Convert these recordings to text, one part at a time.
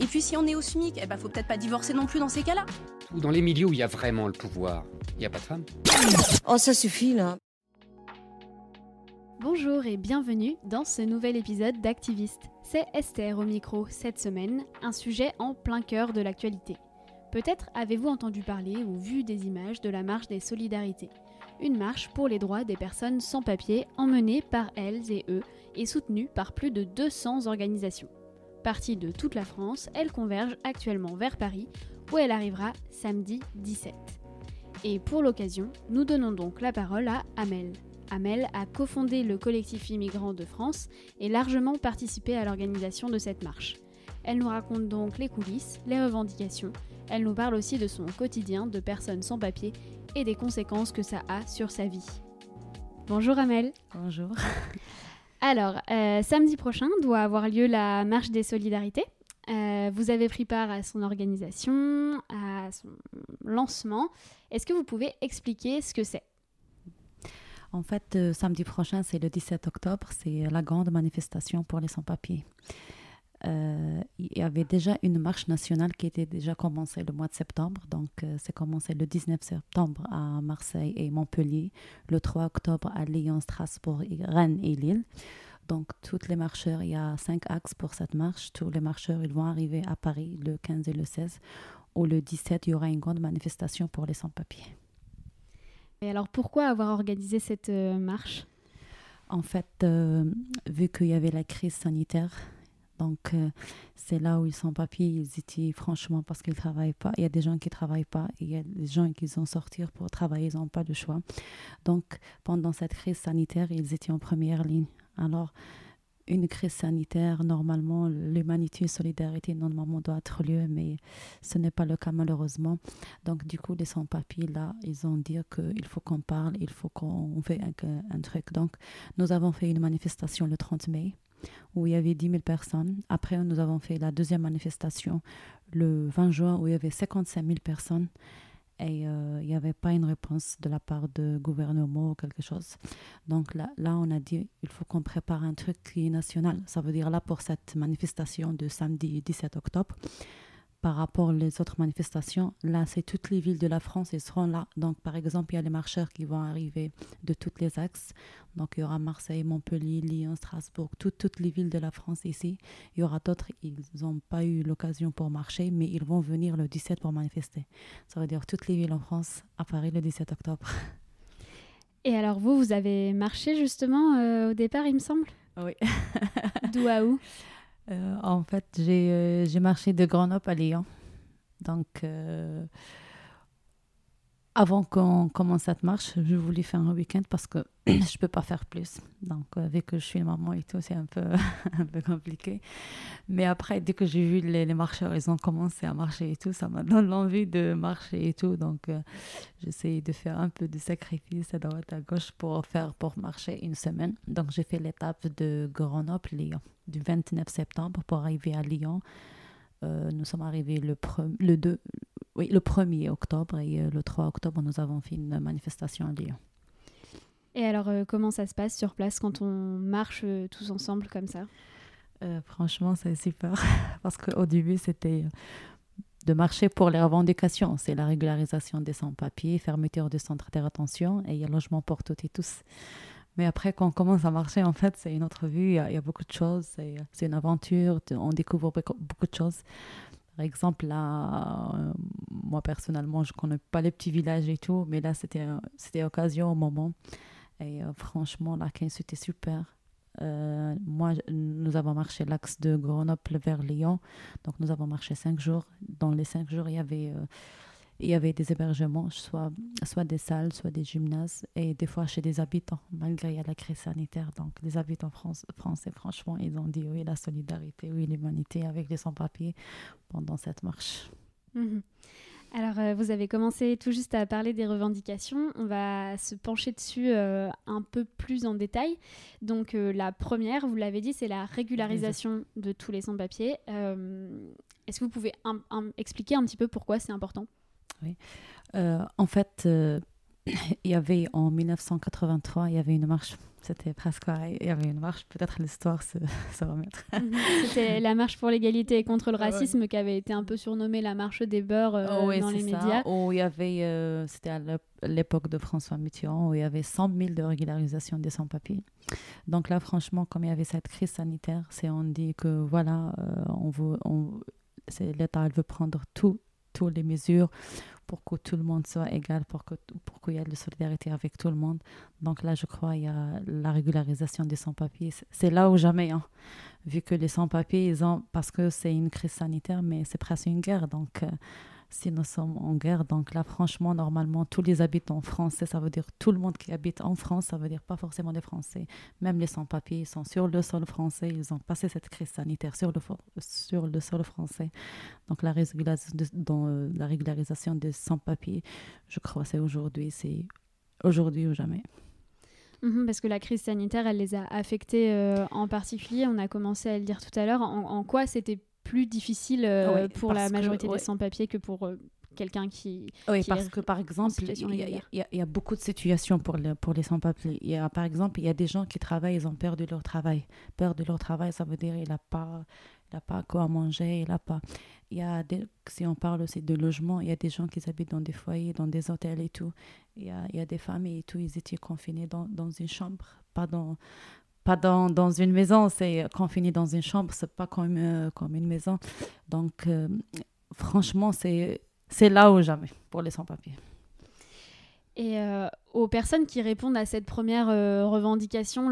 Et puis si on est au SMIC, eh ben faut peut-être pas divorcer non plus dans ces cas-là. Dans les milieux où il y a vraiment le pouvoir, il n'y a pas de femmes. Oh, ça suffit là. Bonjour et bienvenue dans ce nouvel épisode d'Activiste. C'est Esther au micro cette semaine, un sujet en plein cœur de l'actualité. Peut-être avez-vous entendu parler ou vu des images de la marche des solidarités. Une marche pour les droits des personnes sans papier emmenée par elles et eux et soutenue par plus de 200 organisations. Partie de toute la France, elle converge actuellement vers Paris où elle arrivera samedi 17. Et pour l'occasion, nous donnons donc la parole à Amel. Amel a cofondé le collectif immigrant de France et largement participé à l'organisation de cette marche. Elle nous raconte donc les coulisses, les revendications, elle nous parle aussi de son quotidien de personne sans papier et des conséquences que ça a sur sa vie. Bonjour Amel. Bonjour. Alors, euh, samedi prochain doit avoir lieu la marche des solidarités. Euh, vous avez pris part à son organisation, à son lancement. Est-ce que vous pouvez expliquer ce que c'est? En fait, euh, samedi prochain, c'est le 17 octobre, c'est la grande manifestation pour les sans-papiers. Euh, il y avait déjà une marche nationale qui était déjà commencée le mois de septembre. Donc, euh, c'est commencé le 19 septembre à Marseille et Montpellier, le 3 octobre à Lyon, Strasbourg, Rennes et Lille. Donc, tous les marcheurs, il y a cinq axes pour cette marche. Tous les marcheurs, ils vont arriver à Paris le 15 et le 16. Ou le 17, il y aura une grande manifestation pour les sans-papiers. Et alors, pourquoi avoir organisé cette euh, marche? En fait, vu qu'il y avait la crise sanitaire, donc, euh, c'est là où ils sont papiers, ils étaient franchement parce qu'ils ne travaillent pas. Il y a des gens qui ne travaillent pas, il y a des gens qui sont sortir pour travailler, ils n'ont pas de choix. Donc, pendant cette crise sanitaire, ils étaient en première ligne. Alors, une crise sanitaire, normalement, l'humanité et solidarité, normalement, doit être lieu, mais ce n'est pas le cas, malheureusement. Donc, du coup, les sans-papiers, là, ils ont dit qu'il faut qu'on parle, il faut qu'on fait un truc. Donc, nous avons fait une manifestation le 30 mai où il y avait 10 000 personnes. Après, nous avons fait la deuxième manifestation le 20 juin où il y avait 55 000 personnes et euh, il n'y avait pas une réponse de la part du gouvernement ou quelque chose. Donc là, là, on a dit il faut qu'on prépare un truc qui est national. Ça veut dire là pour cette manifestation de samedi 17 octobre, par rapport aux autres manifestations, là, c'est toutes les villes de la France, ils seront là. Donc, par exemple, il y a les marcheurs qui vont arriver de tous les axes. Donc, il y aura Marseille, Montpellier, Lyon, Strasbourg, toutes les villes de la France ici. Il y aura d'autres, ils n'ont pas eu l'occasion pour marcher, mais ils vont venir le 17 pour manifester. Ça veut dire toutes les villes en France à Paris le 17 octobre. Et alors, vous, vous avez marché justement euh, au départ, il me semble? Oui. D'où à où? en fait, j'ai euh, marché de Grenoble à Lyon. Donc, euh, avant qu'on commence cette marche, je voulais faire un week-end parce que je ne peux pas faire plus. Donc, vu que je suis maman et tout, c'est un peu, un peu compliqué. Mais après, dès que j'ai vu les, marcheurs, ils ont commencé à marcher et tout, ça m'a donné l'envie de marcher et tout. Donc, j'essaie de faire un peu de sacrifice à droite à gauche pour faire, pour marcher une semaine. Donc, j'ai fait l'étape de Grenoble-Lyon du 29 septembre pour arriver à Lyon. Euh, nous sommes arrivés le, le, 2, oui, le 1er octobre et euh, le 3 octobre, nous avons fait une manifestation à Lyon. Et alors, euh, comment ça se passe sur place quand on marche euh, tous ensemble comme ça? Euh, Franchement, c'est super. Parce qu'au début, c'était de marcher pour les revendications. C'est la régularisation des sans-papiers, fermeture des centres de rétention et logement pour toutes et tous. Mais après, quand on commence à marcher, en fait, c'est une autre vue. Il y, a, il y a beaucoup de choses. C'est une aventure. On découvre beaucoup de choses. Par exemple, là, euh, moi personnellement, je connais pas les petits villages et tout, mais là, c'était c'était occasion au moment. Et euh, franchement, la 15, c'était super. Euh, moi, nous avons marché l'axe de Grenoble vers Lyon. Donc, nous avons marché cinq jours. Dans les cinq jours, il y avait, euh, il y avait des hébergements, soit, des salles, soit des gymnases, et des fois chez des habitants, malgré la crise sanitaire. Donc, les habitants français, franchement, ils ont dit oui, la solidarité, oui, l'humanité avec les sans-papiers pendant cette marche. Mhm. Alors, euh, vous avez commencé tout juste à parler des revendications. On va se pencher dessus euh, un peu plus en détail. Donc, euh, la première, vous l'avez dit, c'est la régularisation de tous les sans-papiers. Est-ce que vous pouvez expliquer un petit peu pourquoi c'est important? Euh, en fait, euh, il y avait en 1983, il y avait une marche. C'était presque pareil. Il y avait une marche. Peut-être l'histoire se, se remettre. Mhm. C'était la marche pour l'égalité et contre le Ah ouais. racisme qui avait été un peu surnommée la marche des beurs euh, Oh oui, dans les ça. médias. Où il y avait, euh, c'était à l'ép- l'époque de François Mitterrand, où il y avait 100 000 de régularisation des sans-papiers. Donc là, franchement, comme il y avait cette crise sanitaire, c'est on dit que voilà, euh, on veut, on, l'État veut prendre tout, toutes les mesures pour que tout le monde soit égal, pour que pour qu'il y ait de la solidarité avec tout le monde. Donc là, je crois il y a la régularisation des sans-papiers. C'est- C'est là ou jamais, hein. vu que les sans-papiers, ils ont, parce que c'est une crise sanitaire, mais c'est presque une guerre. Donc, euh, si nous sommes en guerre, donc là, franchement, normalement, tous les habitants français, ça veut dire tout le monde qui habite en France, ça veut dire pas forcément des Français. Même les sans-papiers, ils sont sur le sol français, ils ont passé cette crise sanitaire sur le, sur le sol français. Donc euh, la régularisation des sans-papiers, je crois, c'est aujourd'hui, c'est aujourd'hui ou jamais. Mhm, parce que la crise sanitaire, elle les a affectés euh, en particulier. On a commencé à le dire tout à l'heure. En, en quoi c'était plus difficile euh, Ah pour la que- majorité des sans-papiers que pour euh, quelqu'un qui. Oui, qui parce que par exemple, il y, y y a- beaucoup de situations pour, le- pour les sans-papiers. Par exemple, il y a des gens qui travaillent, ils ont perdu leur travail. Perdu leur travail, ça veut dire il n'a pas, il a pas quoi manger, il a pas. Il y a des, si on parle aussi de logement, il y a des gens qui habitent dans des foyers, dans des hôtels et tout. Il y a, il y a des familles et tout, ils étaient confinés dans, dans une chambre, pas dans, pas dans, dans une maison, c'est confiné dans une chambre, c'est pas comme, euh, comme une maison. Donc, euh, franchement, c'est là ou jamais pour les sans-papiers. Et euh, aux personnes qui répondent à cette première euh, revendication,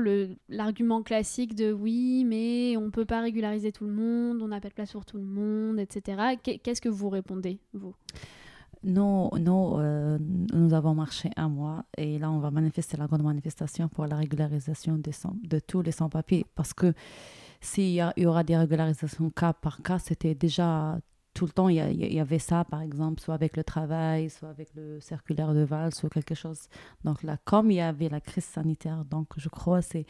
l'argument classique de oui, mais on peut pas régulariser tout le monde, on n'a pas de place pour tout le monde, etc. Qu'est- Qu'est-ce que vous répondez, vous? Nous, nous, euh, nous avons marché un mois et là, on va manifester la grande manifestation pour la régularisation de tous les sans-papiers. Parce que s'il y, aura des régularisations cas par cas, c'était déjà tout le temps, il y, avait ça, par exemple, soit avec le travail, soit avec le circulaire de Val, soit quelque chose. Donc là, comme il y avait la crise sanitaire, donc je crois que c'est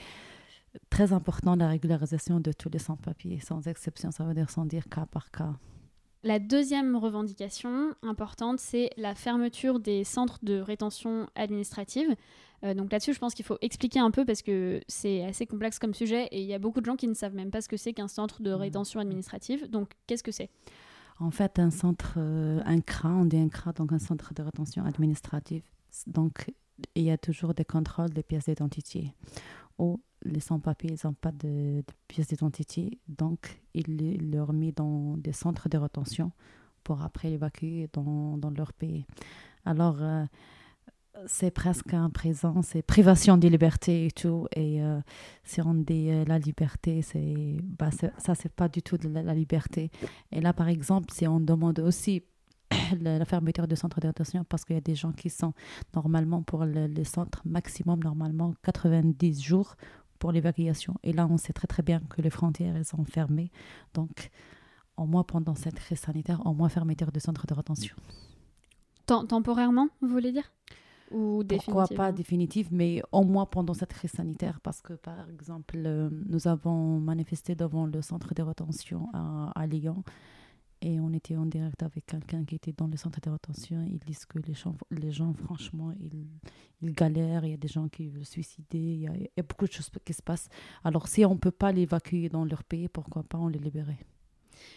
très important la régularisation de tous les sans-papiers, sans exception, ça veut dire sans dire cas par cas. La deuxième revendication importante, c'est la fermeture des centres de rétention administrative. Euh, donc là-dessus, je pense qu'il faut expliquer un peu parce que c'est assez complexe comme sujet et il y a beaucoup de gens qui ne savent même pas ce que c'est qu'un centre de rétention administrative. Donc qu'est-ce que c'est? En fait, un centre, euh, un CRA, on dit un CRA, donc un centre de rétention administrative. Donc, il y a toujours des contrôles des pièces d'identité. Les sans-papiers, ils n'ont pas de, de pièces d'identité, donc les- ils leur mis dans des centres de rétention pour après l'évacuer dans, dans leur pays. Alors, euh, c'est presque un présent, c'est privation de liberté et tout. Et euh, si on dit la liberté, c'est, bah, ça, c'est pas du tout de la, liberté. Et là, par exemple, si on demande aussi la, fermeture de centres rétention, parce qu'il y a des gens qui sont normalement pour le, les centres, maximum normalement 90 jours pour l'évacuation. Et là, on sait très très bien que les frontières elles sont fermées. Donc, au moins pendant cette crise sanitaire, au moins fermeture de centres de rétention. Tem- Temporairement, vous voulez dire? Ou Pourquoi pas définitive, mais au moins pendant cette crise sanitaire, parce que par exemple, euh, nous avons manifesté devant le centre de rétention à, à Lyon et on était en direct avec quelqu'un qui était dans le centre de. Ils disent que les gens, les franchement, ils, galèrent, il y a des gens qui veulent se suicider, il y a, beaucoup de choses qui se passent. Alors si on ne peut pas l'évacuer dans leur pays, pourquoi pas on les libérer?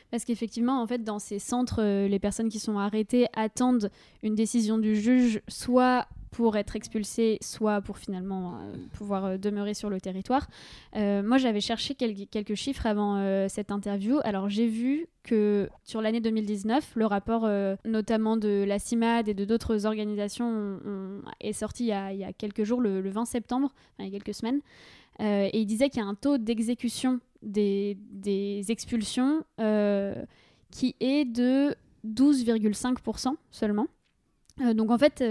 Parce qu'effectivement, en fait, dans ces centres, euh, les personnes qui sont arrêtées attendent une décision du juge, soit pour être expulsés, soit pour finalement euh, pouvoir euh, demeurer sur le territoire. Euh, moi, j'avais cherché quel- quelques chiffres avant cette interview. Alors, j'ai vu que sur l'année 2019, le rapport notamment de la CIMAD et de d'autres organisations est sorti il y, a, quelques jours, le, le 20 septembre, enfin, il y a quelques semaines. Et il disait qu'il y a un taux d'exécution des, expulsions qui est de 12,5% seulement. Donc en fait,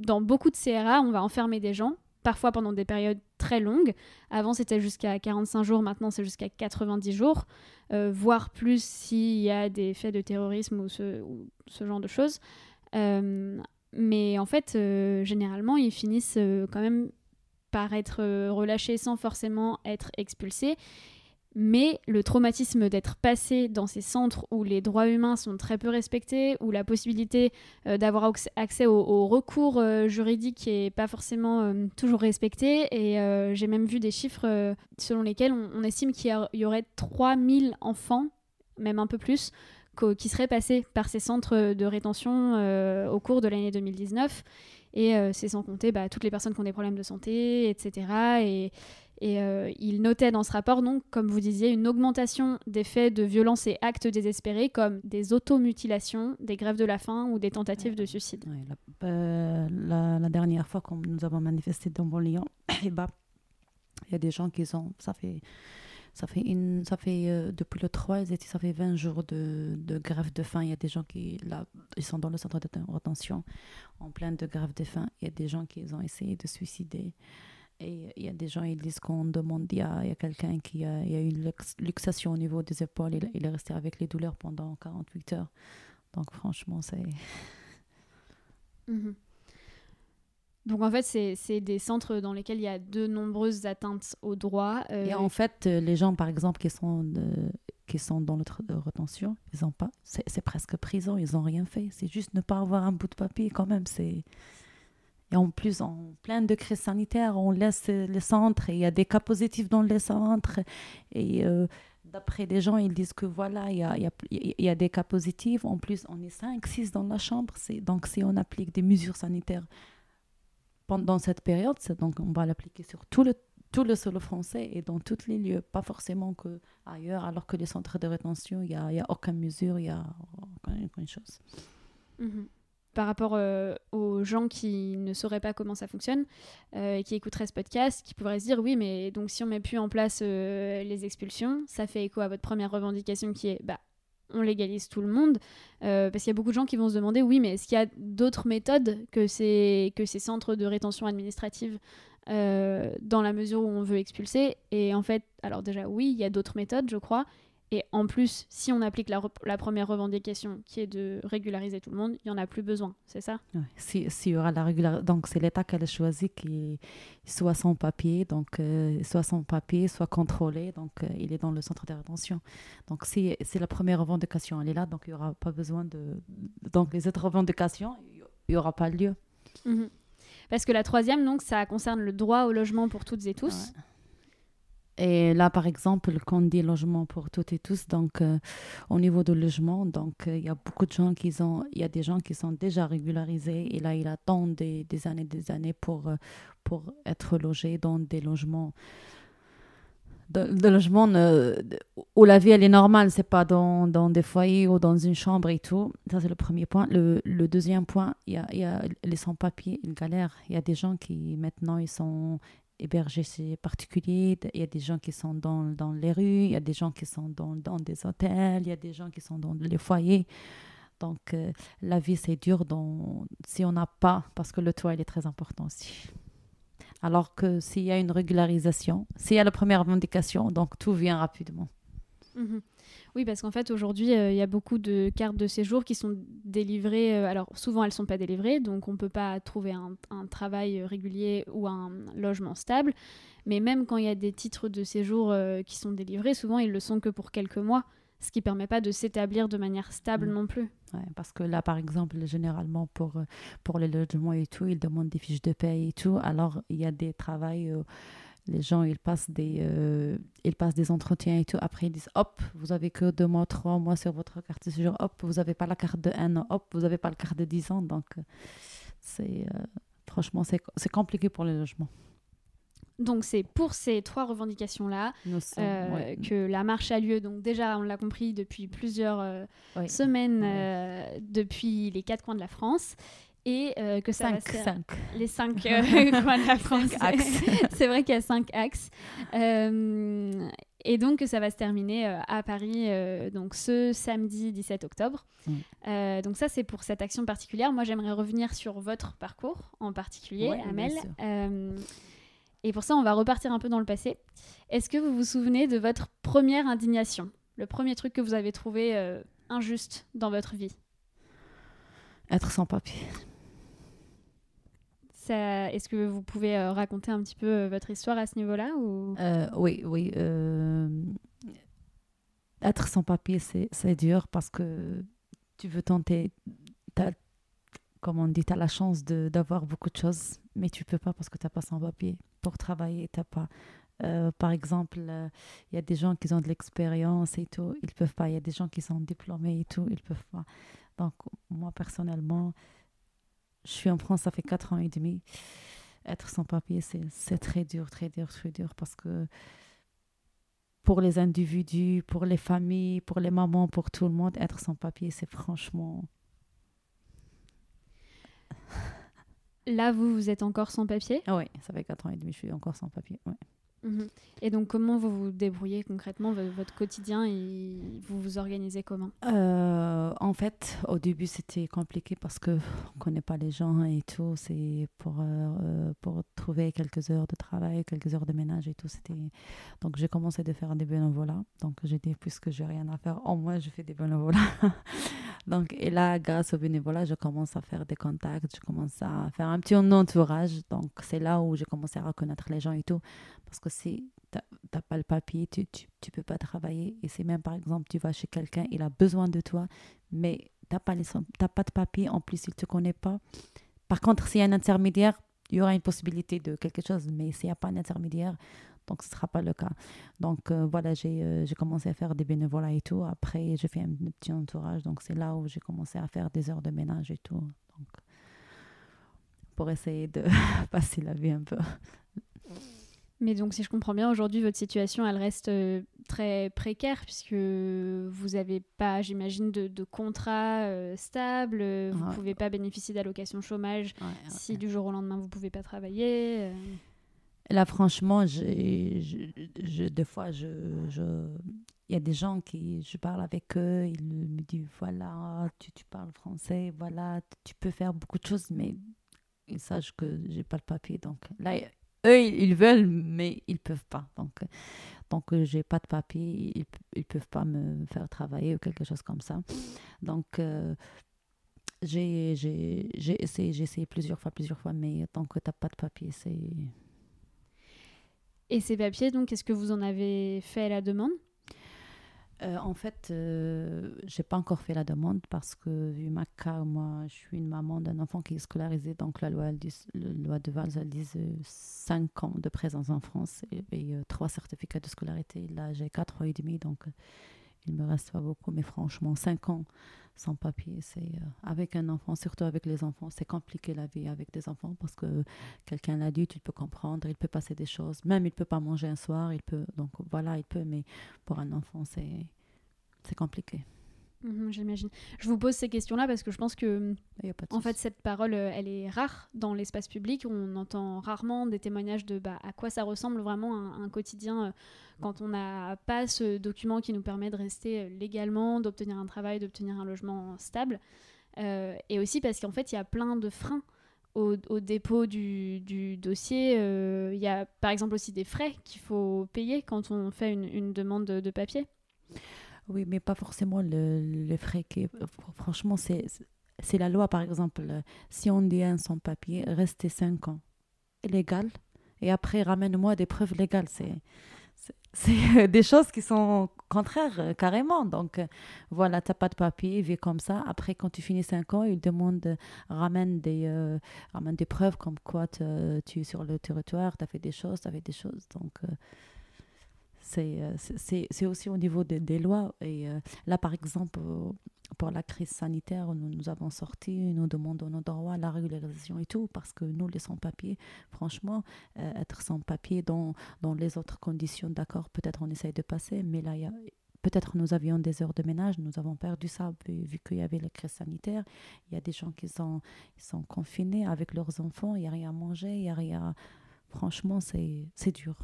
dans beaucoup de CRA, on va enfermer des gens, parfois pendant des périodes très longues. Avant, c'était jusqu'à 45 jours, maintenant, c'est jusqu'à 90 jours, euh, voire plus s'il y a des faits de terrorisme ou ce, genre de choses. Euh, mais en fait, euh, généralement, ils finissent quand même par être relâchés sans forcément être expulsés. Mais le traumatisme d'être passé dans ces centres où les droits humains sont très peu respectés, où la possibilité euh, d'avoir accès au, recours euh, juridique n'est pas forcément euh, toujours respecté. Et euh, j'ai même vu des chiffres selon lesquels on, estime qu'il y, y aurait 3000 enfants, même un peu plus, qui seraient passés par ces centres de rétention au cours de l'année 2019. Et c'est sans compter bah, toutes les personnes qui ont des problèmes de santé, etc. Et, et euh, il notait dans ce rapport, donc, comme vous disiez, une augmentation des faits de violence et actes désespérés, comme des automutilations, des grèves de la faim ou des tentatives de suicide. Euh, la, dernière fois quand nous avons manifesté dans Lyon, et bah, il y a des gens qui ont, ça fait, ça fait une, ça fait euh, depuis le 3, ils étaient- ça fait 20 jours de, grève de faim. Il y a des gens qui, là, ils sont dans le centre de rétention en pleine de grève de faim. Il y a des gens qui ont essayé de suicider. Et il y a des gens, ils disent qu'on demande, il y a, quelqu'un qui a, y a eu une lux- luxation au niveau des épaules, il, il est resté avec les douleurs pendant 48 heures. Donc franchement, c'est... Mhm. Donc en fait, c'est des centres dans lesquels il y a de nombreuses atteintes aux droits. euh, Et en fait, euh, les gens, par exemple, qui sont, qui sont dans notre de rétention, ils ont pas, c'est c'est presque prison, ils n'ont rien fait. C'est juste ne pas avoir un bout de papier quand même. C'est et en plus, en plein de crises sanitaires, on laisse les centres et il y a des cas positifs dans les centres. Et euh, d'après des gens, ils disent que voilà, il y a, y, a, y a des cas positifs. En plus, on est 5, 6 dans la chambre. Donc, si on applique des mesures sanitaires pendant cette période, donc on va l'appliquer sur tout le tout le sol français et dans tous les lieux, pas forcément que ailleurs, alors que les centres de rétention, il n'y a, y a aucune mesure, il n'y a aucune, chose. Mhm. Par rapport euh, aux gens qui ne sauraient pas comment ça fonctionne euh, et qui écouteraient ce podcast, qui pourraient se dire oui, mais donc si on met plus en place euh, les expulsions, ça fait écho à votre première revendication qui est bah on légalise tout le monde parce qu'il y a beaucoup de gens qui vont se demander oui, mais est-ce qu'il y a d'autres méthodes que ces que ces centres de rétention administrative dans la mesure où on veut expulser? Et en fait, alors déjà oui, il y a d'autres méthodes, je crois. Et en plus, si on applique la, première revendication, qui est de régulariser tout le monde, il n'y en a plus besoin, c'est ça? Ouais. Si, s'il y aura la régular... Donc, c'est l'État qui a choisi qu'il soit sans papier, donc euh, soit sans papier, soit contrôlé, donc euh, il est dans le centre de rétention. Donc, si, c'est la première revendication, elle est là, donc il n'y aura pas besoin de. Donc, les autres revendications, il n'y aura pas lieu. Mhm. Parce que la troisième, donc, ça concerne le droit au logement pour toutes et tous. Et là, par exemple, quand on dit logement pour toutes et tous, donc euh, au niveau du logement, donc euh, il y a beaucoup de gens qui ont, il y a des gens qui sont déjà régularisés et là, ils attendent des, des années, des années pour euh, pour être logés dans des logements, de, logements où la vie elle est normale, c'est pas dans, dans des foyers ou dans une chambre et tout. Ça c'est le premier point. Le, le deuxième point, il y a, y a les sans-papiers, une galère. Il y a des gens qui maintenant ils sont hébergés chez particuliers, il y a des gens qui sont dans, dans les rues, il y a des gens qui sont dans, dans des hôtels, il y a des gens qui sont dans les foyers. Donc, euh, la vie, c'est dur dans, si on n'a pas, parce que le toit, il est très important aussi. Alors que s'il y a une régularisation, s'il y a la première revendication, donc tout vient rapidement. Mhm. Oui, parce qu'en fait, aujourd'hui, euh, il y a beaucoup de cartes de séjour qui sont délivrées. euh, alors, souvent, elles ne sont pas délivrées, donc on ne peut pas trouver un, un travail régulier ou un logement stable. Mais même quand il y a des titres de séjour euh, qui sont délivrés, souvent, ils le sont que pour quelques mois, ce qui ne permet pas de s'établir de manière stable Mm. non plus. Ouais, parce que là, par exemple, généralement, pour, euh, pour les logements et tout, ils demandent des fiches de paie et tout. Alors, il y a des travails, euh, les gens, ils passent, des, euh, ils passent des entretiens et tout. Après, ils disent, hop, vous avez que deux mois, trois mois sur votre carte de séjour. Hop, vous n'avez pas la carte de un an. Hop, vous n'avez pas la carte de 10 ans. Donc, euh, c'est franchement, c'est compliqué pour les logements. Donc c'est pour ces trois revendications-là euh, que la marche a lieu. Donc déjà, on l'a compris depuis plusieurs euh, semaines, euh, depuis les quatre coins de la France. Et que ça cinq, va cinq. Les cinq coins de la France. c'est vrai qu'il y a cinq axes. et donc que ça va se terminer à Paris donc ce samedi 17 octobre. Mm. donc ça, c'est pour cette action particulière. Moi, j'aimerais revenir sur votre parcours en particulier, Amel. Et pour ça, on va repartir un peu dans le passé. Est-ce que vous vous souvenez de votre première indignation? Le premier truc que vous avez trouvé euh, injuste dans votre vie? Être sans papier. Est-ce que vous pouvez euh, raconter un petit peu euh, votre histoire à ce niveau-là ou... Oui, oui. Être sans papier, c'est dur parce que tu veux tenter. Comme on dit, tu as la chance d'avoir beaucoup de choses, mais tu peux pas parce que tu n'as pas sans papier pour travailler, t'as pas. Euh, par exemple, euh, il y a des gens qui ont de l'expérience et tout, ils peuvent pas. Il y a des gens qui sont diplômés et tout, ils peuvent pas. Donc, moi, personnellement, je suis en France, ça fait quatre ans et demi. Être sans papier, c'est très dur, très dur, très dur parce que pour les individus, pour les familles, pour les mamans, pour tout le monde, être sans papier, c'est franchement Là, vous, vous êtes encore sans papier? Oui, ça fait 4 ans et demi, je suis encore sans papier. Mhm. Et donc, comment vous vous débrouillez concrètement, votre quotidien, et vous vous organisez comment? Euh, En fait, au début, c'était compliqué parce qu'on ne connaît pas les gens et tout. C'est pour, euh, pour trouver quelques heures de travail, quelques heures de ménage et tout. Donc, j'ai commencé à faire des bénévolats. Donc, j'ai dit, puisque j'ai rien à faire, au moins, je fais des bénévolats. Donc, et là, grâce au bénévolat, je commence à faire des contacts, je commence à faire un petit entourage. Donc, c'est là où j'ai commencé à reconnaître les gens et tout. Parce que si tu n'as pas le papier, tu ne peux pas travailler. Et c'est même, par exemple, tu vas chez quelqu'un, il a besoin de toi, mais tu n'as pas, pas de papier, en plus, il ne te connaît pas. Par contre, s'il y a un intermédiaire, il y aura une possibilité de quelque chose, mais s'il n'y a pas d'intermédiaire, donc ce ne sera pas le cas. Donc euh, voilà, euh, j'ai commencé à faire des bénévolats et tout. Après, j'ai fait un petit entourage, donc c'est là où j'ai commencé à faire des heures de ménage et tout. Donc, pour essayer de passer la vie un peu. Mais donc, si je comprends bien, aujourd'hui, votre situation, elle reste euh, très précaire puisque vous n'avez pas, j'imagine, de, de, contrat stable, vous ne pouvez pas bénéficier d'allocation chômage si du jour au lendemain, vous ne pouvez pas travailler. Là, franchement, je, des fois, je, il y a des gens qui, je parle avec eux, ils me disent, voilà, tu, tu parles français, voilà, tu peux faire beaucoup de choses, mais ils sachent que j'ai pas le papier. Donc là, eux, ils veulent, mais ils peuvent pas. Donc, donc j'ai pas de papier, ils, ils peuvent pas me faire travailler ou quelque chose comme ça. Donc, euh, j'ai essayé, j'ai essayé plusieurs fois, plusieurs fois, mais tant que tu n'as pas de papier, c'est et ces papiers, donc, est-ce que vous en avez fait la demande? Euh, en fait, euh, j'ai pas encore fait la demande parce que, vu ma cas, moi, je suis une maman d'un enfant qui est scolarisé. Donc, la loi, la loi de Valls, elle dit 5 ans de présence en France et, et euh, 3 certificats de scolarité. Là, j'ai 4 ans et demi, donc euh, il me reste pas beaucoup. Mais franchement, 5 ans sans papier. C'est euh, avec un enfant, surtout avec les enfants, c'est compliqué la vie avec des enfants parce que quelqu'un l'a dit, tu peux comprendre, il peut passer des choses. Même il peut pas manger un soir, il peut. Donc voilà, il peut, mais pour un enfant, c'est c'est compliqué. Mhm, j'imagine. Je vous pose ces questions-là parce que je pense que, en fait, cette parole, euh, elle est rare dans l'espace public. On entend rarement des témoignages de bah, à quoi ça ressemble vraiment un, quotidien euh, quand on n'a pas ce document qui nous permet de rester euh, légalement, d'obtenir un travail, d'obtenir un logement stable. et aussi parce qu'en fait, il y a plein de freins au, dépôt du, dossier. Il y a par exemple aussi des frais qu'il faut payer quand on fait une, demande de papier. Oui, mais pas forcément le, frais. Qui, franchement, c'est, la loi, par exemple. Si on dit un sans papier, restez 5 ans. Légal. Et après, ramène-moi des preuves légales. C'est, c'est, des choses qui sont contraires, euh, carrément. Donc, euh, voilà, tu n'as pas de papier, vis comme ça. Après, quand tu finis 5 ans, ils demandent, ramène des, euh, ramène des preuves comme quoi tu es sur le territoire, tu as fait des choses, tu as fait des choses. Donc, c'est aussi au niveau des lois. Et là, par exemple, pour la crise sanitaire, nous, nous avons sorti, nous demandons nos droits, la régularisation et tout, parce que nous, les sans-papiers, franchement, euh, être sans-papier dans, dans les autres conditions, d'accord, peut-être on essaye de passer, mais là, peut-être nous avions des heures de ménage, nous avons perdu ça vu, qu'il y avait la crise sanitaire. Il y a des gens qui sont, ils sont confinés avec leurs enfants, il n'y a rien à manger, il n'y a rien. Franchement, c'est dur.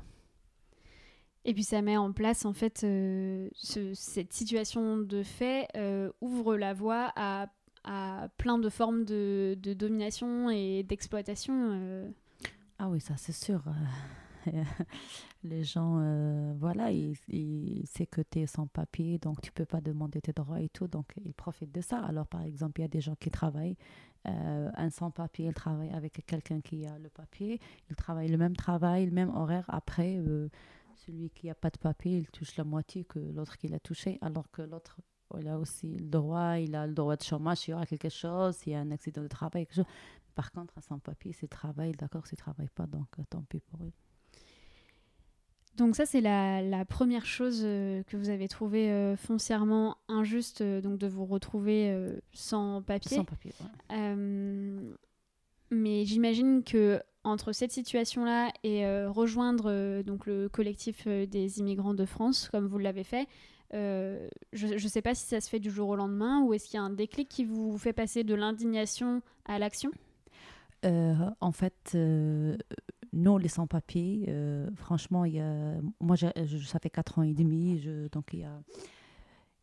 Et puis ça met en place en fait euh, cette situation de fait euh, ouvre la voie à, plein de formes de, domination et d'exploitation. Euh. Ah oui, ça c'est sûr. Les gens, voilà, ils, ils savent que tu es sans papier, donc tu peux pas demander tes droits et tout, donc ils profitent de ça. Alors par exemple, il y a des gens qui travaillent, un sans-papier, il travaille avec quelqu'un qui a le papier, il travaille le même travail, le même horaire. Après, celui qui n'a pas de papier, il touche la moitié que l'autre qui l'a touché, alors que l'autre, il a aussi le droit, il a le droit de chômage s'il y aura quelque chose, s'il y a un accident de travail, quelque chose. Par contre, sans papier, c'est travail, d'accord, s'il ne travaille pas, donc euh, tant pis pour eux. Donc ça, c'est la, la, première chose euh, que vous avez trouvé euh, foncièrement injuste, donc de vous retrouver sans papier. Sans papier, Mais j'imagine que entre cette situation-là et euh, rejoindre euh, donc le collectif euh, des immigrants de France, comme vous l'avez fait, je ne sais pas si ça se fait du jour au lendemain ou est-ce qu'il y a un déclic qui vous fait passer de l'indignation à l'action? En fait, nous, les sans-papiers, franchement, y a, moi, ça fait 4 ans et demi, donc il y a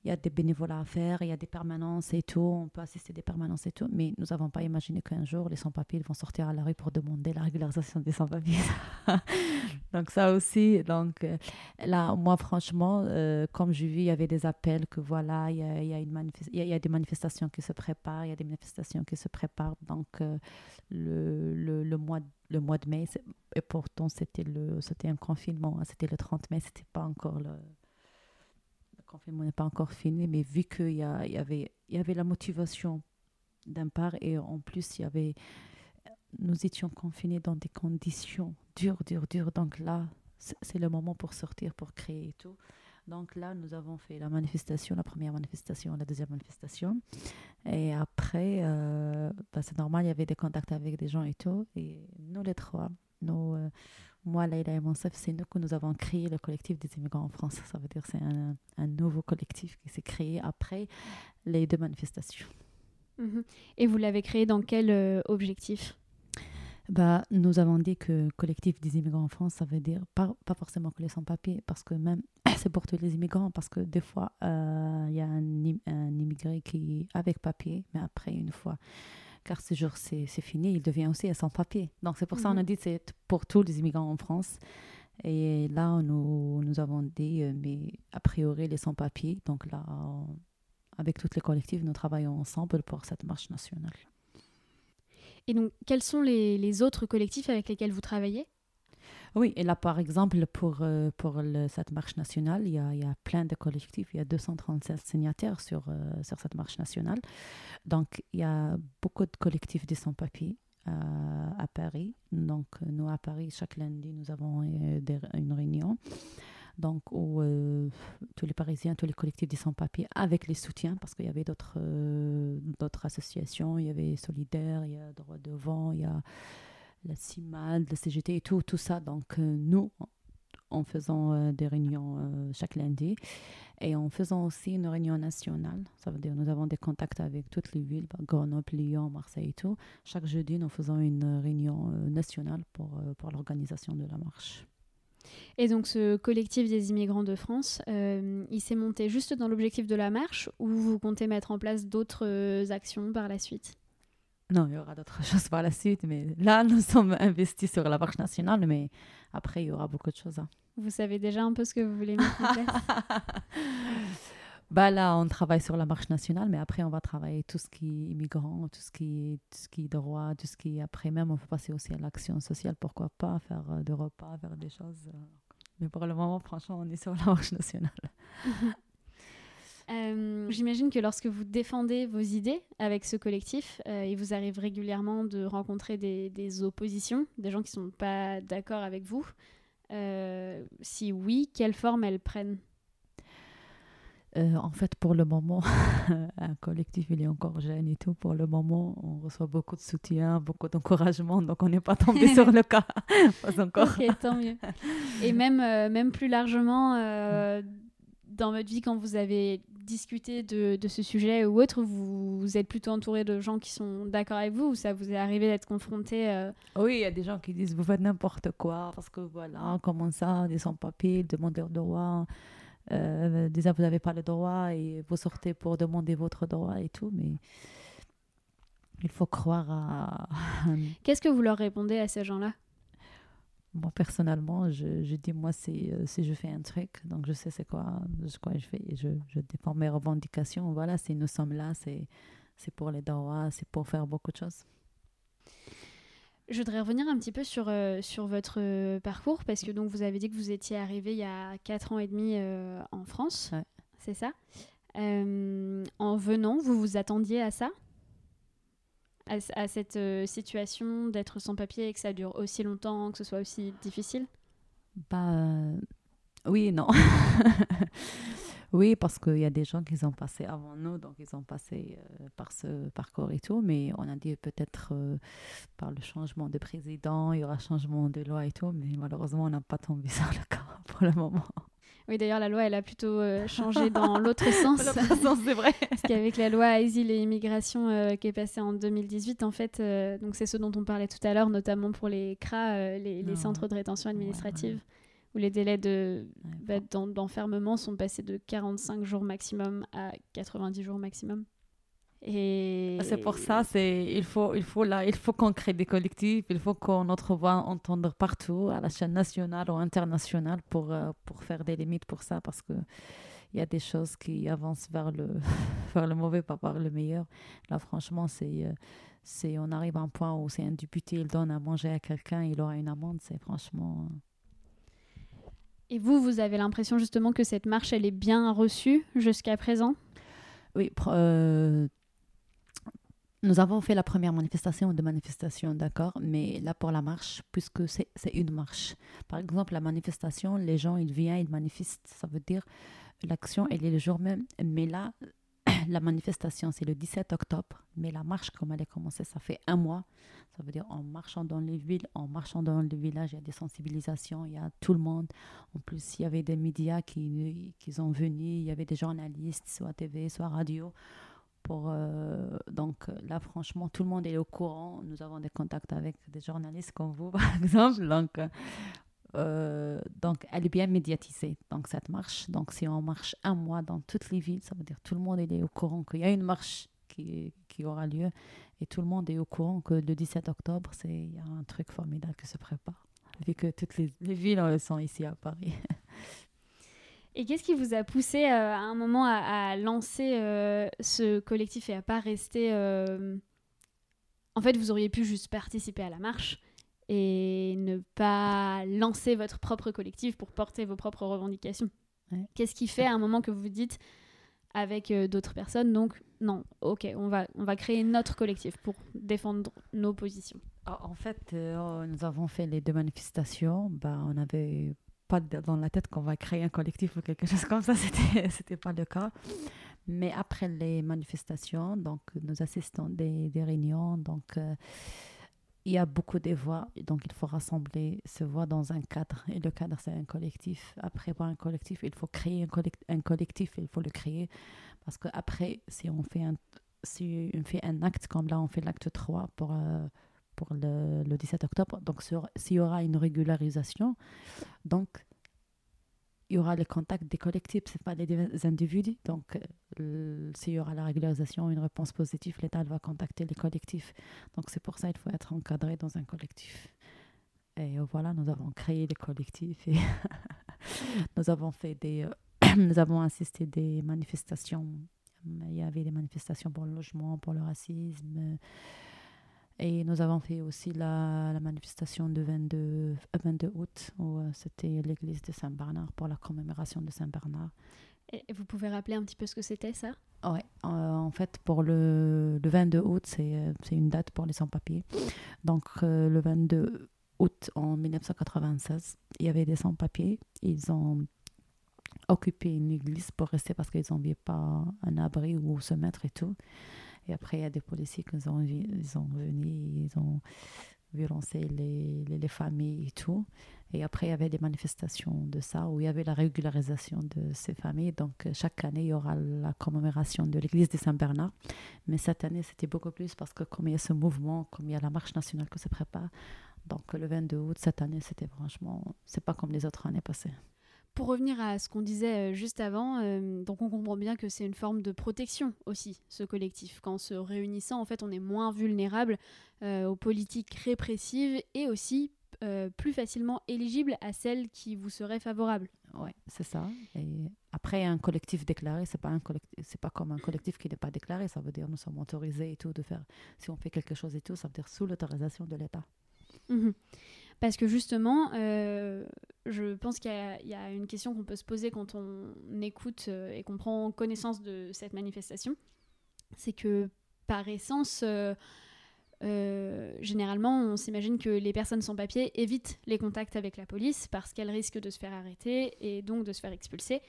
il y a des bénévolats à faire, il y a des permanences et tout, on peut assister des permanences et tout, mais nous n'avons pas imaginé qu'un jour les sans-papiers vont sortir à la rue pour demander la régularisation des sans-papiers. donc ça aussi, donc euh, là, moi franchement, euh, comme je vis, il y avait des appels que voilà, il y a, y a une il y a, des manifestations qui se préparent, il y a des manifestations qui se préparent, donc euh, le, le, le, mois le mois de mai, et pourtant c'était c'était un confinement, hein, c'était le 30 mai, c'était pas encore le confinement n'est pas encore fini, mais vu qu'il y, avait la motivation d'un part et en plus, il y avait, nous étions confinés dans des conditions dures, dures, dures. Donc là, c'est le moment pour sortir, pour créer et tout. Donc là, nous avons fait la manifestation, la première manifestation, la deuxième manifestation. Et après, euh, bah, c'est normal, il y avait des contacts avec des gens et tout. Et nous, les trois, nous, euh, moi, Leïla et Monsef, c'est nous que nous avons créé le collectif des immigrants en France. Ça veut dire que c'est un, un, nouveau collectif qui s'est créé après les deux manifestations. Mhm. Et vous l'avez créé dans quel euh, objectif? Bah, Nous avons dit que collectif des immigrants en France, ça veut dire pas, pas forcément que les sans-papiers, parce que même c'est pour tous les immigrants, parce que des fois, euh, il y a un, un immigré qui est avec papier, mais après, une fois car ce jour c'est fini, il devient aussi sans papier. Donc c'est pour ça qu'on a mhm. dit c'est pour tous les immigrants en France. Et là, nous, nous avons dit, euh, mais a priori, les sans-papiers. Donc là, avec toutes les collectives, nous travaillons ensemble pour cette marche nationale. Et donc, quels sont les, les autres collectifs avec lesquels vous travaillez? Oui, et là, par exemple, pour, euh, pour cette marche nationale, il y, a, il y, a, plein de collectifs, il y a 237 signataires sur, euh, sur cette marche nationale. Donc, il y a beaucoup de collectifs de sans-papiers. Euh, à Paris. Donc, nous, à Paris, chaque lundi, nous avons une réunion donc où tous les Parisiens, tous les collectifs des sans-papiers, avec les soutiens, parce qu'il y avait d'autres d'autres associations, il y avait Solidaire, il y a Droit Devant, il y a la CIMAD, la CGT et tout, tout ça. Donc, euh, nous, en faisant euh, des réunions euh, chaque lundi et en faisant aussi une réunion nationale, ça veut dire nous avons des contacts avec toutes les villes, Grenoble, Lyon, Marseille et tout. Chaque jeudi, nous faisons une réunion nationale pour, pour l'organisation de la marche. Et donc ce collectif des immigrants de France, il s'est monté juste dans l'objectif de la marche ou vous comptez mettre en place d'autres actions par la suite? Non, il y aura d'autres choses par la suite, mais là, nous sommes investis sur la marche nationale, mais après, il y aura beaucoup de choses. Hein. Vous savez déjà un peu ce que vous voulez mettre en place? Bah Là, on travaille sur la marche nationale, mais après, on va travailler tout ce qui est immigrant, tout ce qui est, tout ce qui est droit, tout ce qui est après même, on peut passer aussi à l'action sociale, pourquoi pas, faire euh, des repas, faire des choses. Euh. Mais pour le moment, franchement, on est sur la marche nationale. Euh, j'imagine que lorsque vous défendez vos idées avec ce collectif, euh, il vous arrive régulièrement de rencontrer des, oppositions, des gens qui ne sont pas d'accord avec vous. Euh, si oui, quelle forme elles prennent Euh, en fait, pour le moment, un collectif, il est encore jeune et tout. Pour le moment, on reçoit beaucoup de soutien, beaucoup d'encouragement, donc on n'est pas tombé sur le cas. pas encore. Ok, tant mieux. Et même, euh, même plus largement, euh, dans votre vie, quand vous avez discuté de, de ce sujet ou autre, vous, vous êtes plutôt entouré de gens qui sont d'accord avec vous ou ça vous est arrivé d'être confronté euh, Oui, il y a des gens qui disent vous faites n'importe quoi parce que voilà, comment ça, des sans-papiers, demandeurs de droit. Euh, déjà, vous n'avez pas le droit et vous sortez pour demander votre droit et tout, mais il faut croire à. Qu'est-ce que vous leur répondez à ces gens-là? Moi, personnellement, je, je dis, moi, c'est, euh, si je fais un truc, donc je sais c'est quoi, quoi je fais, et je, je défends mes revendications. Voilà, si nous sommes là, c'est, c'est pour les droits, c'est pour faire beaucoup de choses. Je voudrais revenir un petit peu sur, euh, sur votre euh, parcours, parce que donc vous avez dit que vous étiez arrivé il y a 4 ans et demi en France, Ouais. c'est ça? En venant, vous vous attendiez à ça? À, cette euh, situation d'être sans papier et que ça dure aussi longtemps, que ce soit aussi difficile? Bah, euh, oui et non. oui, parce qu'il y a des gens qui ont passé avant nous, donc ils ont passé euh, par ce parcours et tout, mais on a dit peut-être par le changement de président, il y aura changement de loi et tout, mais malheureusement, on n'a pas tombé sur le cas pour le moment. Oui, d'ailleurs, la loi, elle a plutôt euh, changé dans l'autre sens. L'autre sens, c'est vrai. Parce qu'avec la loi Asile et Immigration euh, qui est passée en 2018, en fait, euh, donc c'est ce dont on parlait tout à l'heure, notamment pour les CRA, les, les centres de rétention administrative, ouais. où les délais de, Ouais, bah, d'en- d'enfermement sont passés de 45 jours maximum à 90 jours maximum. Et C'est pour ça, c'est il faut il faut là, il faut qu'on crée des collectifs, il faut qu'on notre voix entendre partout à la chaîne nationale ou internationale pour euh, pour faire des limites pour ça parce que il y a des choses qui avancent vers le vers le mauvais pas vers le meilleur. Là franchement, c'est euh, c'est on arrive à un point où c'est un député, il donne à manger à quelqu'un, il aura une amende, c'est franchement Et vous, vous avez l'impression justement que cette marche, elle est bien reçue jusqu'à présent? Oui, euh, nous avons fait la première manifestation de manifestation, d'accord, mais là pour la marche, puisque c'est une marche. Par exemple, la manifestation, les gens, ils viennent, ils manifestent, ça veut dire l'action, elle est le jour même, mais là, la manifestation, c'est le 17 octobre, mais la marche, comme elle est commencée, ça fait un mois. Ça veut dire en marchant dans les villes, en marchant dans les villages, il y a des sensibilisations, il y a tout le monde. En plus, il y avait des médias qui, qui sont venus, il y avait des journalistes, soit TV, soit radio. Pour, euh, donc là, franchement, tout le monde est au courant. Nous avons des contacts avec des journalistes comme vous, par exemple. Donc, euh, donc, elle est bien médiatisée, donc cette marche. Donc, si on marche un mois dans toutes les villes, ça veut dire tout le monde est au courant qu'il y a une marche qui, qui aura lieu et tout le monde est au courant que le 17 octobre, il y a un truc formidable qui se prépare, vu que toutes les, les villes euh, sont ici à Paris. Et qu'est-ce qui vous a poussé euh, à un moment à, à lancer euh, ce collectif et à pas rester... euh, En fait, vous auriez pu juste participer à la marche et ne pas lancer votre propre collectif pour porter vos propres revendications. Ouais. Qu'est-ce qui fait à un moment que vous vous dites avec d'autres personnes, donc non, ok, on va, on va créer notre collectif pour défendre nos positions? Ah, En fait, nous avons fait les deux manifestations. Bah, on n'avait pas dans la tête qu'on va créer un collectif ou quelque chose comme ça. C'était, c'était pas le cas. Mais après les manifestations, donc nous assistons des, des réunions. Donc euh, il y a beaucoup de voix. Donc il faut rassembler ces voix dans un cadre. Et le cadre, c'est un collectif. Après, pour un collectif, il faut créer un, collect- un collectif. Il faut le créer. Parce qu'après, si on fait un si on fait un acte comme là, on fait l'acte 3 pour, euh, pour le, le 17 octobre. Donc, s'il y aura une régularisation, donc il y aura le contact des collectifs, ce pas des individus. Donc, euh, s'il y aura la régularisation, une réponse positive, l'État va contacter les collectifs. Donc, c'est pour ça qu'il faut être encadré dans un collectif. Et voilà, nous avons créé des collectifs et nous avons fait des, euh, nous avons assisté des manifestations. Il y avait des manifestations pour le logement, pour le racisme. Et nous avons fait aussi la, la manifestation du 22, euh, 22 août, où euh, c'était l'église de Saint-Bernard pour la commémoration de Saint-Bernard. Et vous pouvez rappeler un petit peu ce que c'était ça? Ouais, euh, en fait, pour le, le 22 août, c'est c'est une date pour les sans-papiers. Donc, euh, le 22 août en 1996. Il y avait des sans-papiers. Ils ont occupé une église pour rester parce qu'ils n'avaient pas un abri où se mettre et tout. Et après, il y a des policiers qui ont, ils sont venus, ils ont violencé les, les, les, familles et tout. Et après, il y avait des manifestations de ça, où il y avait la régularisation de ces familles. Donc, chaque année, il y aura la commémoration de l'église de Saint-Bernard. Mais cette année, c'était beaucoup plus parce que comme il y a ce mouvement, comme il y a la marche nationale qui se prépare, donc le 22 août, cette année, c'était franchement, c'est pas comme les autres années passées. Pour revenir à ce qu'on disait juste avant, euh, donc on comprend bien que c'est une forme de protection aussi, ce collectif. Qu'en se réunissant, en fait, on est moins vulnérable euh, aux politiques répressives et aussi euh, plus facilement éligible à celles qui vous seraient favorables. Oui, c'est ça. Et après, un collectif déclaré, c'est pas un c'est pas comme un collectif qui n'est pas déclaré. Ça veut dire nous sommes autorisés et tout de faire. Si on fait quelque chose et tout, ça veut dire sous l'autorisation de l'État. Mmh. Parce que justement, euh, je pense qu'il y, y, a une question qu'on peut se poser quand on écoute euh, et qu'on prend connaissance de cette manifestation. C'est que par essence, euh, généralement, on s'imagine que les personnes sans papier évitent les contacts avec la police parce qu'elles risquent de se faire arrêter et donc de se faire expulser.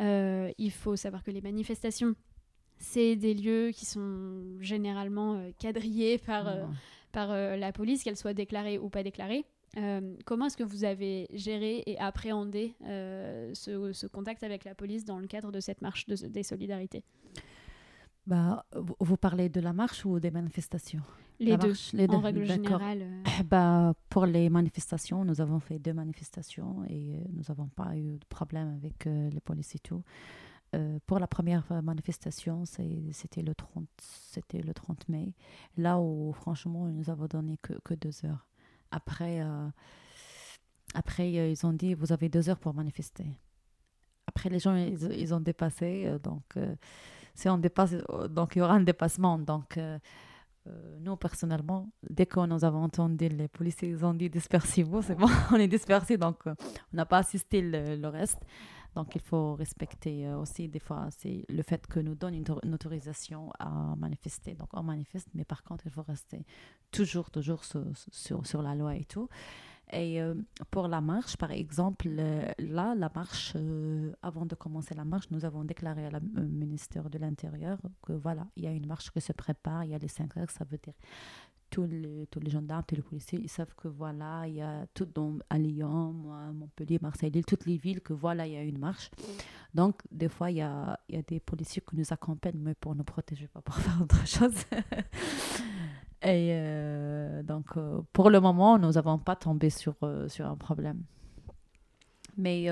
Euh, il faut savoir que les manifestations, c'est des lieux qui sont généralement euh, quadrillés par, mmh. par la police, qu'elles soient déclarées ou pas déclarées. Comment est-ce que vous avez géré et appréhendé ce, ce, contact avec la police dans le cadre de cette marche de, des solidarités? Bah, vous parlez de la marche ou des manifestations? Les, deux, marche, les en deux, règle générale. Euh... Bah, pour les manifestations, nous avons fait deux manifestations et euh, nous n'avons pas eu de problème avec euh, les policiers et tout. Euh, pour la première manifestation, c'était le, 30, le 30 mai, là où franchement, nous avons donné que, que deux heures. Après, après ils ont dit, vous avez deux heures pour manifester. Après, les gens, ils, ont dépassé, donc si on dépasse, donc il y aura un dépassement. Donc, euh, euh, nous, personnellement, dès que nous avons entendu les policiers, ils ont dit dispersez-vous, c'est bon, on est dispersés, donc euh, on n'a pas assisté le, reste. Donc, il faut respecter euh, aussi, des fois, c'est le fait que nous donne une, autorisation à manifester. Donc, on manifeste, mais par contre, il faut rester toujours, toujours sur, sur, la loi et tout. Et euh, pour la marche, par exemple, là, la marche, euh, avant de commencer la marche, nous avons déclaré à la ministère de l'Intérieur que voilà, il y a une marche qui se prépare, il y a les 5 heures, ça veut dire tous les, tous les gendarmes, tous les policiers, ils savent que voilà, il y a tout dans, à Lyon, Montpellier, Marseille, Lille, toutes les villes, que voilà, il y a une marche. Donc, des fois, il y a, y a des policiers qui nous accompagnent, mais pour nous protéger, pas pour faire autre chose. Et euh, donc, euh, pour le moment, nous n'avons pas tombé sur, euh, sur un problème. Mais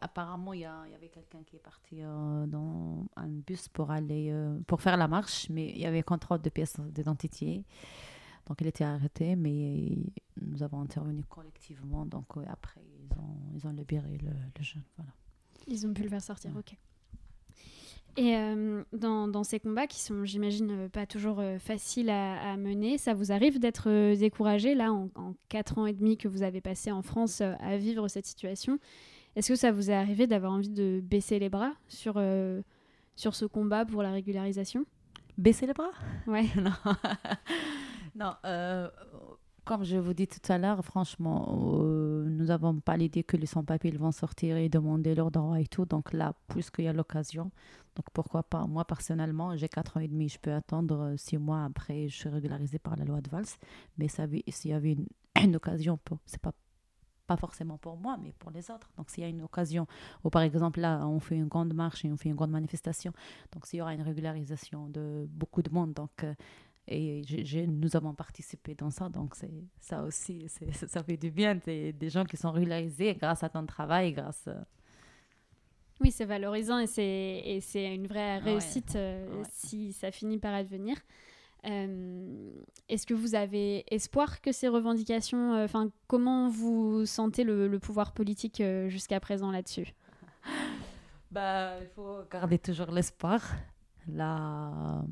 apparemment, il y, y, avait quelqu'un qui est parti dans un bus pour aller pour faire la marche, mais il y avait contrôle de pièces d'identité. Donc, il était arrêté, mais nous avons intervenu collectivement. Donc, après, ils ont, ils ont libéré le, le jeune. Voilà. Ils ont pu le faire sortir, ouais. ok. Et euh, dans, dans, ces combats qui sont, j'imagine, pas toujours euh, faciles à, à, mener, ça vous arrive d'être euh, découragé, là, en, en, quatre ans et demi que vous avez passé en France euh, à vivre cette situation? Est-ce que ça vous est arrivé d'avoir envie de baisser les bras sur, euh, sur ce combat pour la régularisation? Baisser les bras? Ouais. non, non comme je vous dis tout à l'heure, franchement, euh, nous n'avons pas l'idée que les sans-papiers vont sortir et demander leurs droits et tout. Donc là, puisqu'il y a l'occasion, donc pourquoi pas Moi, personnellement, j'ai 4 ans et demi. Je peux attendre 6 mois après, je suis régularisée par la loi de Valls. Mais s'il y avait une, occasion, ce n'est pas, pas forcément pour moi, mais pour les autres. Donc s'il y a une occasion, ou par exemple là, on fait une grande marche et on fait une grande manifestation, donc s'il y aura une régularisation de beaucoup de monde, donc... Euh, et nous avons participé dans ça, donc c'est, ça aussi, c'est, ça fait du bien. Des, gens qui sont régularisés grâce à ton travail, grâce. À... Oui, c'est valorisant et c'est, une vraie réussite ouais. Euh, Ouais. si ça finit par advenir. Euh, est-ce que vous avez espoir que ces revendications, enfin, comment vous sentez le, le pouvoir politique euh, jusqu'à présent là-dessus? Bah, il faut garder toujours l'espoir. Là,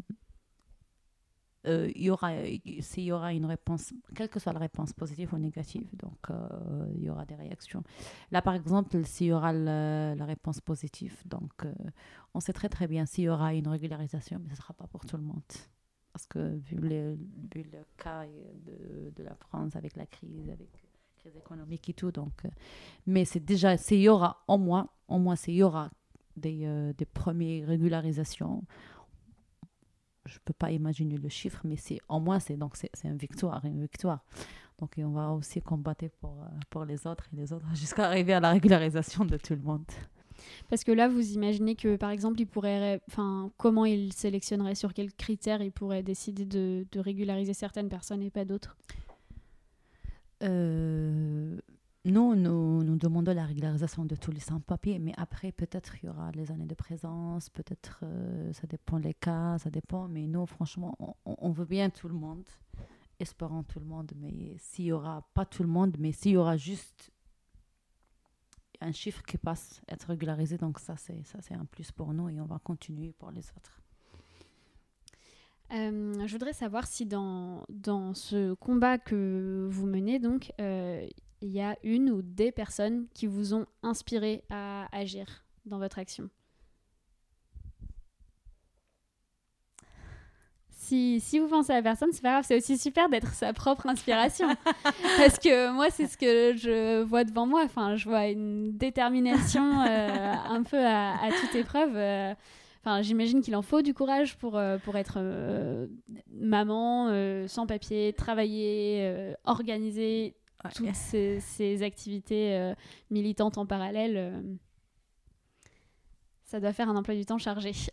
euh, il y aura, s'il y aura une réponse, quelle que soit la réponse, positive ou négative, donc euh, il y aura des réactions. Là, par exemple, s'il y aura la, réponse positive, donc euh, on sait très très bien s'il y aura une régularisation, mais ce ne sera pas pour tout le monde. Parce que vu le, vu le cas de, de, la France avec la crise, avec crise économique et tout. Donc, mais c'est déjà, il y aura au moins, au moins, il y aura des, des premières régularisations. Je ne peux pas imaginer le chiffre, mais c'est au moins, c'est donc c'est une victoire, une victoire. Donc, on va aussi combattre pour, euh, pour les autres et les autres jusqu'à arriver à la régularisation de tout le monde. Parce que là, vous imaginez que, par exemple, il pourrait, enfin, comment il sélectionnerait, sur quels critères il pourrait décider de, de régulariser certaines personnes et pas d'autres? Euh, nous, nous, demandons la régularisation de tous les sans-papiers, mais après, peut-être il y aura les années de présence, peut-être euh, ça dépend des cas, ça dépend, mais nous, franchement, on, on, veut bien tout le monde, espérons tout le monde, mais s'il n'y aura pas tout le monde, mais s'il y aura juste un chiffre qui passe, être régularisé, donc ça, c'est, ça, c'est un plus pour nous et on va continuer pour les autres. Euh, je voudrais savoir si dans, dans ce combat que vous menez, donc, euh, il y a une ou des personnes qui vous ont inspiré à agir dans votre action. Si, si, vous pensez à la personne, c'est pas grave, c'est aussi super d'être sa propre inspiration. Parce que moi, c'est ce que je vois devant moi. Enfin, je vois une détermination euh, un peu à, à toute épreuve. Enfin, j'imagine qu'il en faut du courage pour, euh, pour être euh, maman, euh, sans papier, travailler, toutes ces, ces, activités militantes en parallèle. ça doit faire un emploi du temps chargé.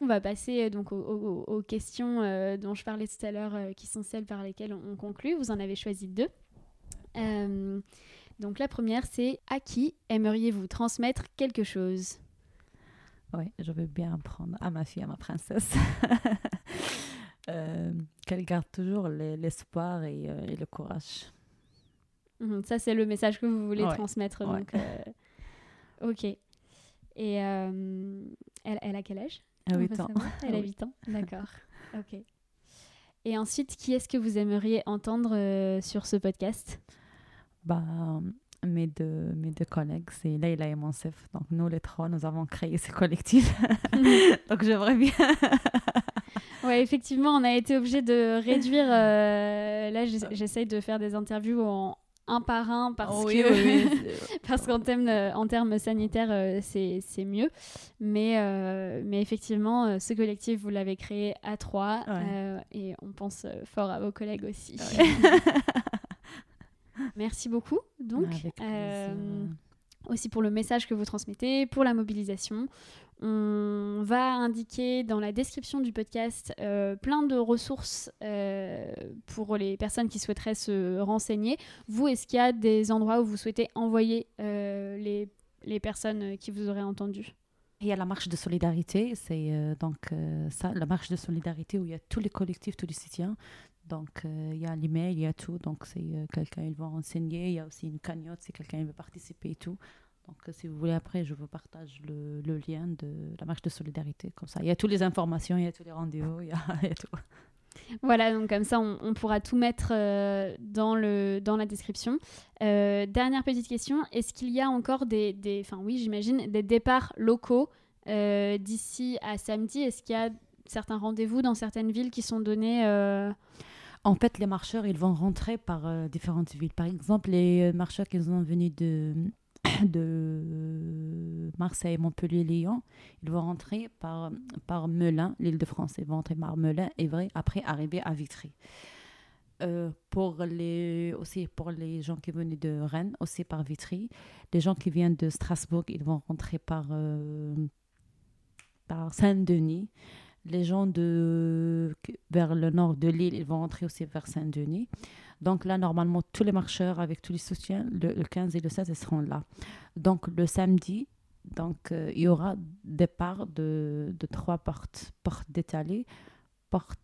On va passer donc aux, aux, questions dont je parlais tout à l'heure, qui sont celles par lesquelles on, on, conclut. Vous en avez choisi deux. Donc la première, c'est à qui aimeriez-vous transmettre quelque chose? Oui, je veux bien apprendre à ma fille, à ma princesse. euh, Qu'elle garde toujours l'espoir et, euh, et, le courage. Mmh, ça, c'est le message que vous voulez ouais. transmettre. Donc, euh, ok. Et elle, elle, a quel âge? 8 ans. Elle a 8 ans, d'accord. ok. Et ensuite, qui est-ce que vous aimeriez entendre sur ce podcast? Bah, mes, deux, mes deux collègues, c'est Leila et Monsef. Donc, nous, les trois, nous avons créé ce collectif. Donc, j'aimerais bien. Oui, effectivement, on a été obligé de réduire. Euh, là, j'essaye de faire des interviews en un par un parce oh, que oui, oui, parce qu'en termes en termes sanitaires euh, c'est mieux mais euh, mais effectivement ce collectif vous l'avez créé à trois ouais. euh, et on pense fort à vos collègues aussi ouais. Merci beaucoup, donc, euh, aussi pour le message que vous transmettez, pour la mobilisation. On va indiquer dans la description du podcast euh, plein de ressources euh, pour les personnes qui souhaiteraient se renseigner. Vous, est-ce qu'il y a des endroits où vous souhaitez envoyer euh, les, les, personnes qui vous auraient entendu il y a la marche de solidarité, c'est donc ça, la marche de solidarité où il y a tous les collectifs, tous les soutiens. Donc il y a l'email, il y a tout. Donc c'est quelqu'un ils vont renseigner. Il y a aussi une cagnotte si quelqu'un veut participer et tout. Donc si vous voulez après, je vous partage le, le, lien de la marche de solidarité comme ça. Il y a toutes les informations, il y a tous les rendez-vous, il, il y a, tout. Voilà, donc comme ça, on, on pourra tout mettre euh, dans, le, dans la description. Euh, dernière petite question, est-ce qu'il y a encore des, des enfin oui, j'imagine, des départs locaux euh, d'ici à samedi? Est-ce qu'il y a certains rendez-vous dans certaines villes qui sont donnés En fait, les marcheurs, ils vont rentrer par différentes villes. Par exemple, les marcheurs qui sont venus de de Marseille, Montpellier, Lyon, ils vont rentrer par, par Melun, l'île de France. Ils vont rentrer par Melun, Évry, après arriver à Vitry. Euh, pour les, aussi pour les gens qui venaient de Rennes, aussi par Vitry. Les gens qui viennent de Strasbourg, ils vont rentrer par, euh, par Saint-Denis. Les gens de, vers le nord de l'île, ils vont rentrer aussi vers Saint-Denis. Donc là, normalement, tous les marcheurs avec tous les soutiens, le, le 15 et le 16, ils seront là. Donc le samedi, donc, euh, il y aura départ de, de trois portes. Porte d'étalée, porte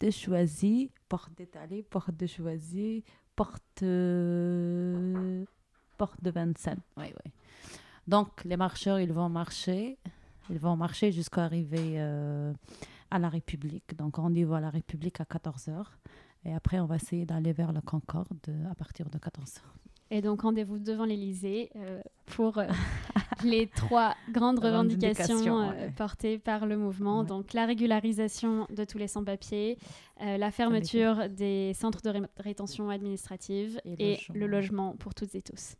de choisie, porte d'étalée, porte de choisie, porte, porte de Vincennes. Oui, oui. Donc les marcheurs, ils vont marcher. Ils vont marcher jusqu'à arriver euh, à la République. Donc rendez-vous à la République à 14h. Et après, on va essayer d'aller vers la Concorde à partir de 14h. Et donc, rendez-vous devant l'Elysée euh, pour, euh, les trois grandes revendications, euh, ouais. portées par le mouvement. Donc la régularisation de tous les sans-papiers, euh, la fermeture des centres de ré- rétention administrative Et le logement pour toutes et tous.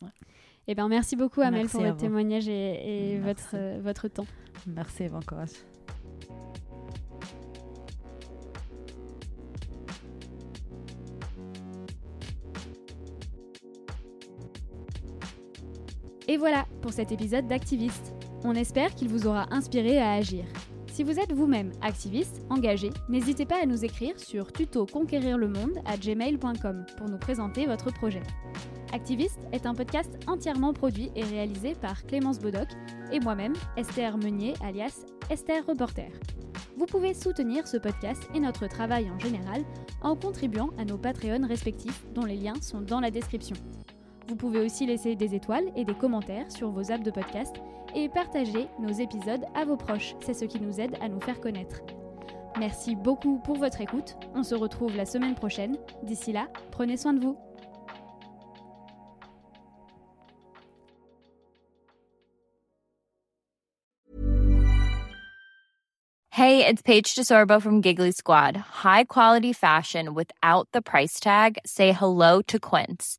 Eh ben, merci beaucoup Amel Merci pour votre vous. témoignage et, votre, euh, votre temps. Merci et bon courage. Et voilà pour cet épisode d'Activiste. On espère qu'il vous aura inspiré à agir. Si vous êtes vous-même activiste, engagé, n'hésitez pas à nous écrire sur tutoconquérirlemonde à gmail.com pour nous présenter votre projet. Activiste est un podcast entièrement produit et réalisé par Clémence Bodoc et moi-même, Esther Meunier, alias Esther Reporter. Vous pouvez soutenir ce podcast et notre travail en général en contribuant à nos Patreons respectifs dont les liens sont dans la description. Vous pouvez aussi laisser des étoiles et des commentaires sur vos apps de podcast et partager nos épisodes à vos proches. C'est ce qui nous aide à nous faire connaître. Merci beaucoup pour votre écoute. On se retrouve la semaine prochaine. D'ici là, prenez soin de vous. Hey, it's Paige DeSorbo from Giggly Squad. High quality fashion without the price tag. Say hello to Quince.